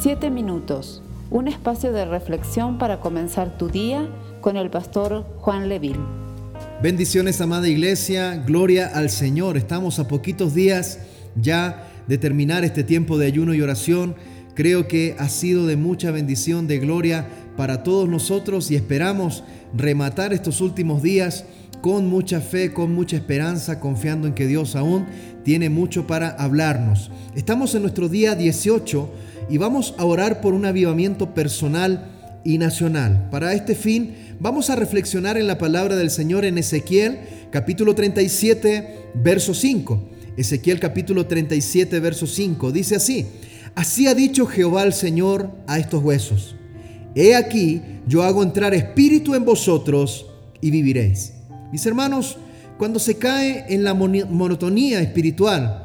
Siete minutos, un espacio de reflexión para comenzar tu día con el pastor Juan Leville. Bendiciones, amada iglesia, gloria al Señor. Estamos a poquitos días ya de terminar este tiempo de ayuno y oración. Creo que ha sido de mucha bendición, de gloria para todos nosotros y esperamos rematar estos últimos días con mucha fe, con mucha esperanza, confiando en que Dios aún tiene mucho para hablarnos. Estamos en nuestro día 18 y vamos a orar por un avivamiento personal y nacional. Para este fin vamos a reflexionar en la palabra del Señor en Ezequiel capítulo 37 verso 5. Ezequiel capítulo 37 verso 5 dice así, así ha dicho Jehová el Señor a estos huesos, he aquí yo hago entrar espíritu en vosotros y viviréis. Mis hermanos, cuando se cae en la monotonía espiritual,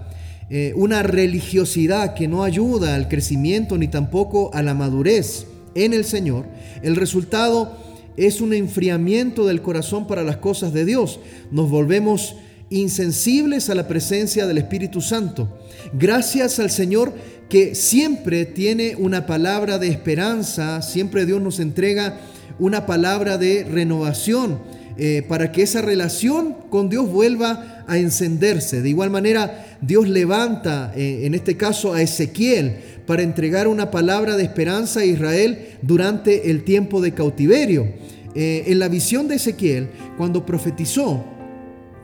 eh, una religiosidad que no ayuda al crecimiento ni tampoco a la madurez en el Señor, el resultado es un enfriamiento del corazón para las cosas de Dios. Nos volvemos insensibles a la presencia del Espíritu Santo. Gracias al Señor que siempre tiene una palabra de esperanza, siempre Dios nos entrega una palabra de renovación eh, para que esa relación con Dios vuelva a encenderse. De igual manera, Dios levanta, eh, en este caso, a Ezequiel para entregar una palabra de esperanza a Israel durante el tiempo de cautiverio. Eh, en la visión de Ezequiel, cuando profetizó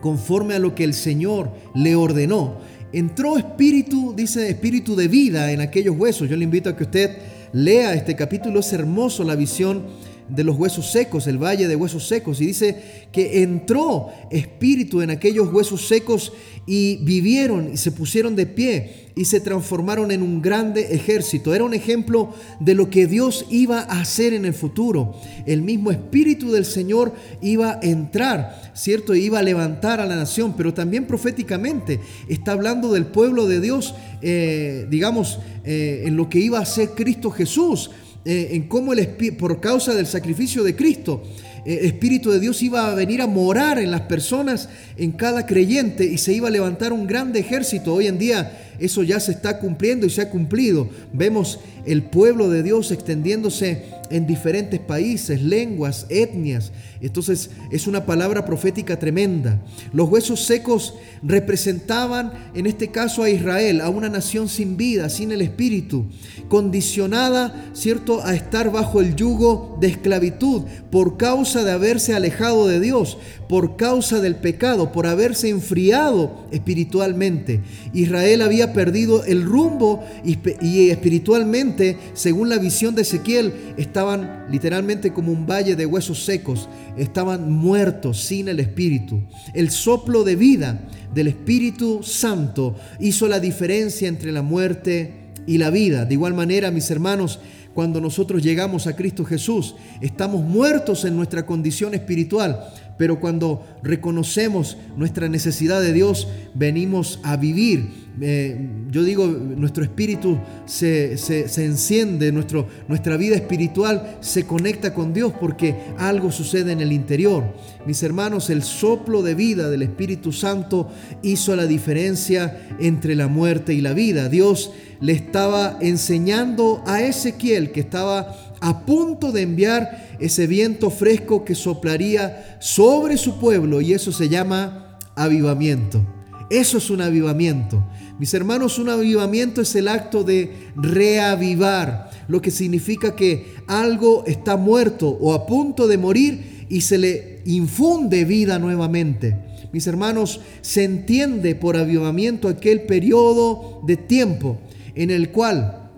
conforme a lo que el Señor le ordenó, entró espíritu, dice espíritu de vida en aquellos huesos. Yo le invito a que usted lea este capítulo, es hermoso la visión de los huesos secos, el valle de huesos secos. Y dice que entró espíritu en aquellos huesos secos y vivieron y se pusieron de pie y se transformaron en un grande ejército. Era un ejemplo de lo que Dios iba a hacer en el futuro. El mismo espíritu del Señor iba a entrar, ¿cierto? Iba a levantar a la nación, pero también proféticamente está hablando del pueblo de Dios, eh, digamos, eh, en lo que iba a hacer Cristo Jesús eh, en cómo el por causa del sacrificio de Cristo, el Espíritu de Dios iba a venir a morar en las personas, en cada creyente, y se iba a levantar un grande ejército. Hoy en día eso ya se está cumpliendo y se ha cumplido. Vemos el pueblo de Dios extendiéndose en diferentes países, lenguas, etnias. Entonces es una palabra profética tremenda. Los huesos secos representaban en este caso a Israel, a una nación sin vida, sin el espíritu, condicionada, ¿cierto?, a estar bajo el yugo de esclavitud por causa de haberse alejado de Dios, por causa del pecado, por haberse enfriado espiritualmente. Israel había perdido el rumbo y espiritualmente, según la visión de Ezequiel, estaban literalmente como un valle de huesos secos, estaban muertos sin el Espíritu. El soplo de vida del Espíritu Santo hizo la diferencia entre la muerte y la vida. De igual manera, mis hermanos, cuando nosotros llegamos a Cristo Jesús, estamos muertos en nuestra condición espiritual, pero cuando reconocemos nuestra necesidad de Dios, venimos a vivir eh, yo digo, nuestro espíritu se, enciende, nuestro, nuestra vida espiritual se conecta con Dios porque algo sucede en el interior. Mis hermanos, el soplo de vida del Espíritu Santo hizo la diferencia entre la muerte y la vida. Dios le estaba enseñando a Ezequiel que estaba a punto de enviar ese viento fresco que soplaría sobre su pueblo y eso se llama avivamiento. Eso es un avivamiento. Mis hermanos, un avivamiento es el acto de reavivar, lo que significa que algo está muerto o a punto de morir y se le infunde vida nuevamente. Mis hermanos, se entiende por avivamiento aquel periodo de tiempo en el cual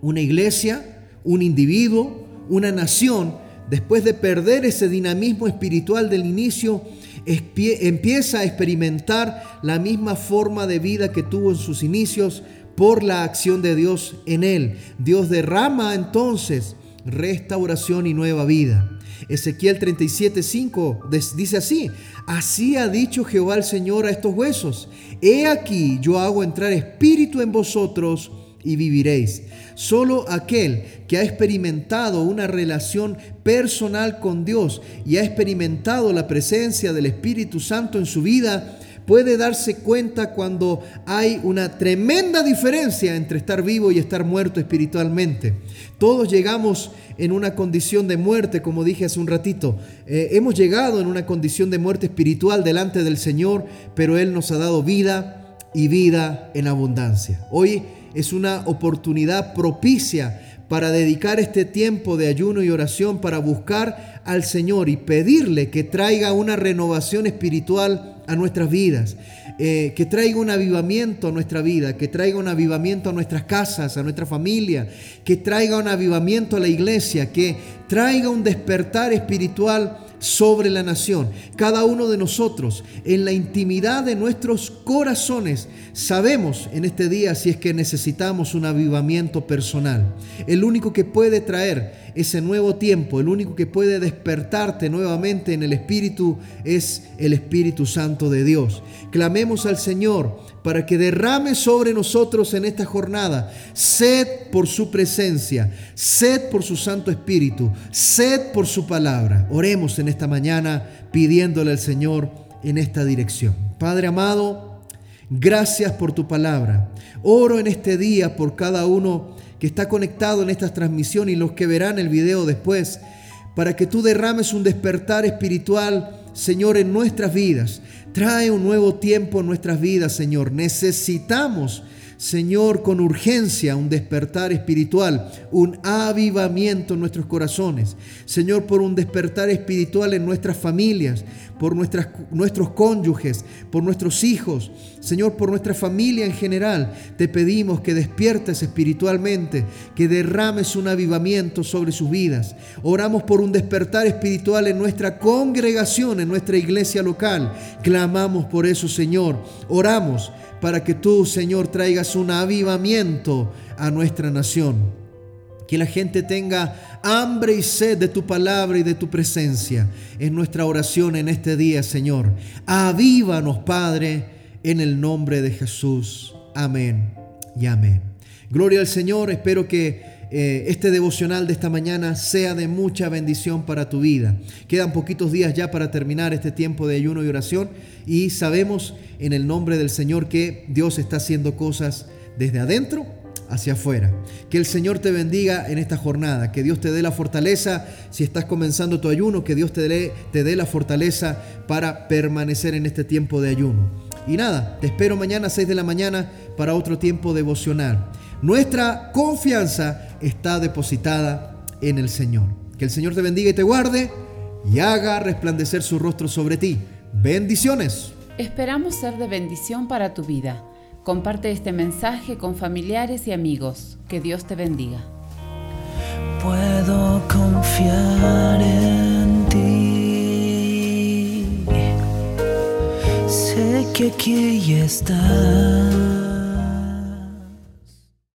una iglesia, un individuo, una nación, después de perder ese dinamismo espiritual del inicio, empieza a experimentar la misma forma de vida que tuvo en sus inicios por la acción de Dios en él. Dios derrama entonces restauración y nueva vida. Ezequiel 37:5 dice así, así ha dicho Jehová el Señor a estos huesos, he aquí yo hago entrar espíritu en vosotros y viviréis. Solo aquel que ha experimentado una relación personal con Dios y ha experimentado la presencia del Espíritu Santo en su vida puede darse cuenta cuando hay una tremenda diferencia entre estar vivo y estar muerto espiritualmente. Todos llegamos en una condición de muerte, como dije hace un ratito. Eh, hemos llegado en una condición de muerte espiritual delante del Señor, pero Él nos ha dado vida y vida en abundancia. Hoy es una oportunidad propicia para dedicar este tiempo de ayuno y oración para buscar al Señor y pedirle que traiga una renovación espiritual a nuestras vidas, eh, que traiga un avivamiento a nuestra vida, que traiga un avivamiento a nuestras casas, a nuestra familia, que traiga un avivamiento a la iglesia, que traiga un despertar espiritual sobre la nación. Cada uno de nosotros, en la intimidad de nuestros corazones, sabemos en este día si es que necesitamos un avivamiento personal. El único que puede traer ese nuevo tiempo, el único que puede despertarte nuevamente en el Espíritu es el Espíritu Santo de Dios. Clamemos al Señor para que derrame sobre nosotros en esta jornada sed por su presencia, sed por su Santo Espíritu, sed por su palabra. Oremos en esta mañana pidiéndole al Señor en esta dirección. Padre amado, gracias por tu palabra. Oro en este día por cada uno que está conectado en esta transmisión y los que verán el video después, para que tú derrames un despertar espiritual, Señor, en nuestras vidas. Trae un nuevo tiempo en nuestras vidas, Señor. Necesitamos Señor, con urgencia un despertar espiritual, un avivamiento en nuestros corazones. Señor, por un despertar espiritual en nuestras familias, por nuestros cónyuges, por nuestros hijos. Señor, por nuestra familia en general. Te pedimos que despiertes espiritualmente, que derrames un avivamiento sobre sus vidas. Oramos por un despertar espiritual en nuestra congregación, en nuestra iglesia local. Clamamos por eso, Señor. Oramos para que tú, Señor, traigas un avivamiento a nuestra nación. Que la gente tenga hambre y sed de tu palabra y de tu presencia en nuestra oración en este día, Señor. Avívanos, Padre, en el nombre de Jesús. Amén y amén. Gloria al Señor. Espero que eh, este devocional de esta mañana sea de mucha bendición para tu vida. Quedan poquitos días ya para terminar este tiempo de ayuno y oración y sabemos en el nombre del Señor que Dios está haciendo cosas desde adentro hacia afuera. Que el Señor te bendiga en esta jornada, que Dios te dé la fortaleza si estás comenzando tu ayuno, que Dios te dé, te dé la fortaleza para permanecer en este tiempo de ayuno. Y nada, te espero mañana a 6 de la mañana para otro tiempo devocional. Nuestra confianza está depositada en el Señor. Que el Señor te bendiga y te guarde y haga resplandecer su rostro sobre ti. Bendiciones. Esperamos ser de bendición para tu vida. Comparte este mensaje con familiares y amigos. Que Dios te bendiga. Puedo confiar en ti. Sé que aquí estás